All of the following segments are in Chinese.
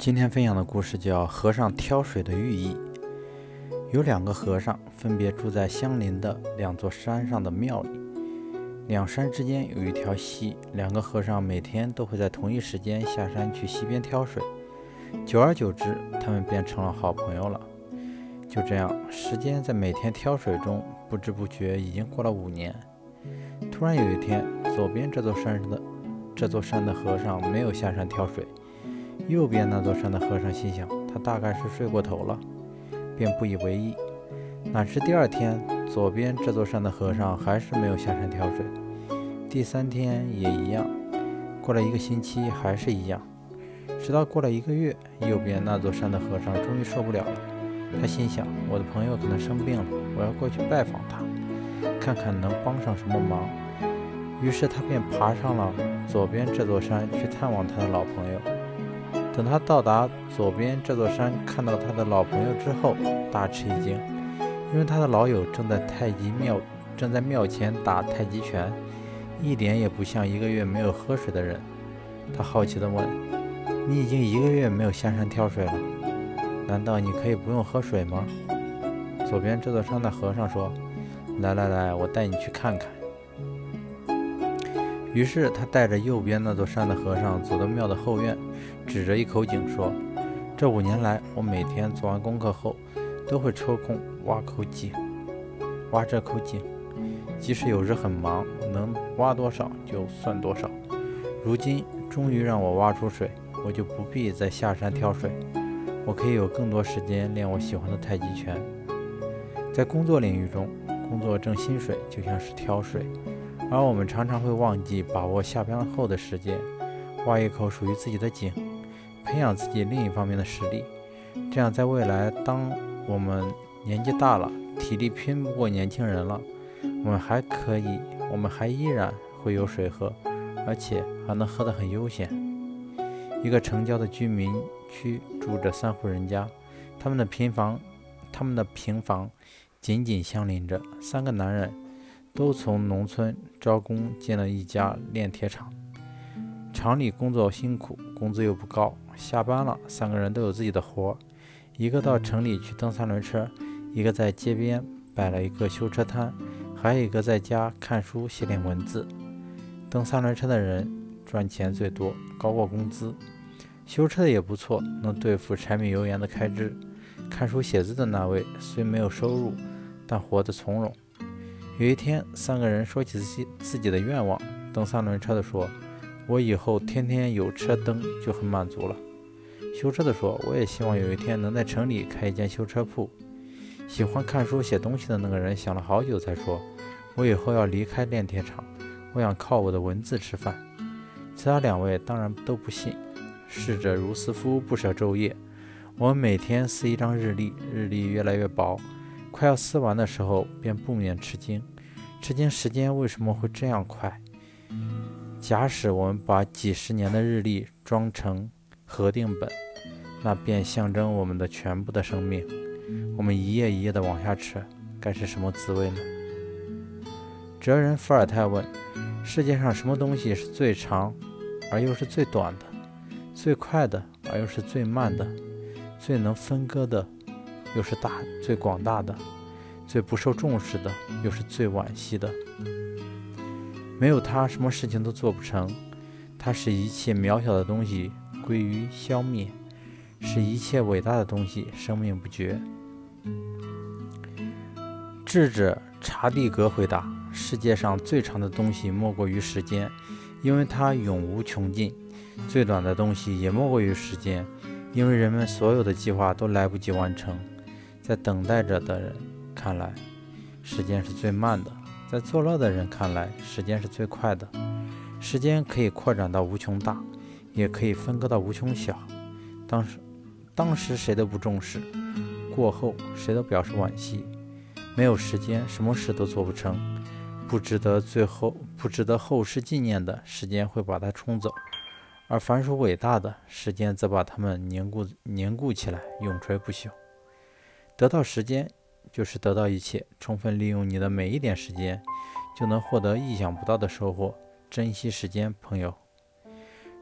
今天分享的故事叫《和尚挑水的寓意》。有两个和尚，分别住在相邻的两座山上的庙里。两山之间有一条溪，两个和尚每天都会在同一时间下山去溪边挑水。久而久之，他们便成了好朋友了。就这样，时间在每天挑水中不知不觉已经过了五年。突然有一天，左边这座山的这座山的和尚没有下山挑水。右边那座山的和尚心想，他大概是睡过头了，便不以为意。哪知第二天，左边这座山的和尚还是没有下山挑水，第三天也一样，过了一个星期还是一样，直到过了一个月，右边那座山的和尚终于受不了了。他心想，我的朋友可能生病了，我要过去拜访他，看看能帮上什么忙。于是他便爬上了左边这座山去探望他的老朋友。等他到达左边这座山，看到他的老朋友之后，大吃一惊，因为他的老友正在太极庙正在庙前打太极拳，一点也不像一个月没有喝水的人。他好奇地问：“你已经一个月没有下山挑水了，难道你可以不用喝水吗？”左边这座山的和尚说：“来来来，我带你去看看。”于是他带着右边那座山的和尚走到庙的后院，指着一口井说：“这五年来，我每天做完功课后，都会抽空挖口井，挖这口井。即使有时很忙，能挖多少就算多少。如今终于让我挖出水，我就不必再下山挑水，我可以有更多时间练我喜欢的太极拳。在工作领域中，工作挣薪水就像是挑水。”而我们常常会忘记把握下班后的时间，挖一口属于自己的井，培养自己另一方面的实力。这样，在未来，当我们年纪大了，体力拼不过年轻人了，我们还可以，我们还依然会有水喝，而且还能喝得很悠闲。一个城郊的居民区住着三户人家，他们的平房，他们的平房紧紧相邻着，三个男人。都从农村招工建了一家炼铁厂，厂里工作辛苦，工资又不高。下班了，三个人都有自己的活儿，一个到城里去蹬三轮车，一个在街边摆了一个修车摊，还有一个在家看书写点文字。蹬三轮车的人赚钱最多，高过工资；修车的也不错，能对付柴米油盐的开支。看书写字的那位虽没有收入，但活得从容。有一天，三个人说起自己自己的愿望。蹬三轮车的说：“我以后天天有车蹬就很满足了。”修车的说：“我也希望有一天能在城里开一间修车铺。”喜欢看书写东西的那个人想了好久才说：“我以后要离开炼铁厂，我想靠我的文字吃饭。”其他两位当然都不信。逝者如斯夫，不舍昼夜。我们每天撕一张日历，日历越来越薄。快要撕完的时候，便不免吃惊，吃惊时间为什么会这样快？假使我们把几十年的日历装成核定本，那便象征我们的全部的生命。我们一页一页的往下吃，该是什么滋味呢？哲人伏尔泰问：世界上什么东西是最长而又是最短的？最快的而又是最慢的？最能分割的？又是大最广大的，最不受重视的，又是最惋惜的。没有他，什么事情都做不成。他使一切渺小的东西归于消灭，使一切伟大的东西生命不绝。智者查蒂格回答：世界上最长的东西莫过于时间，因为它永无穷尽；最短的东西也莫过于时间，因为人们所有的计划都来不及完成。在等待着的人看来，时间是最慢的；在作乐的人看来，时间是最快的。时间可以扩展到无穷大，也可以分割到无穷小。当时，当时谁都不重视，过后谁都表示惋惜。没有时间，什么事都做不成。不值得最后不值得后世纪念的时间会把它冲走；而凡属伟大的，时间则把它们凝固凝固起来，永垂不朽。得到时间，就是得到一切。充分利用你的每一点时间，就能获得意想不到的收获。珍惜时间，朋友。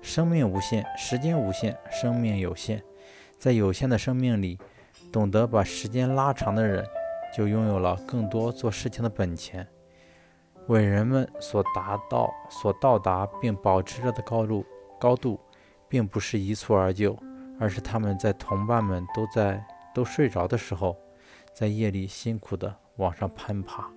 生命无限，时间无限，生命有限。在有限的生命里，懂得把时间拉长的人，就拥有了更多做事情的本钱。伟人们所达到、所到达并保持着的高度，高度，并不是一蹴而就，而是他们在同伴们都在都睡着的时候，在夜里辛苦地往上攀爬。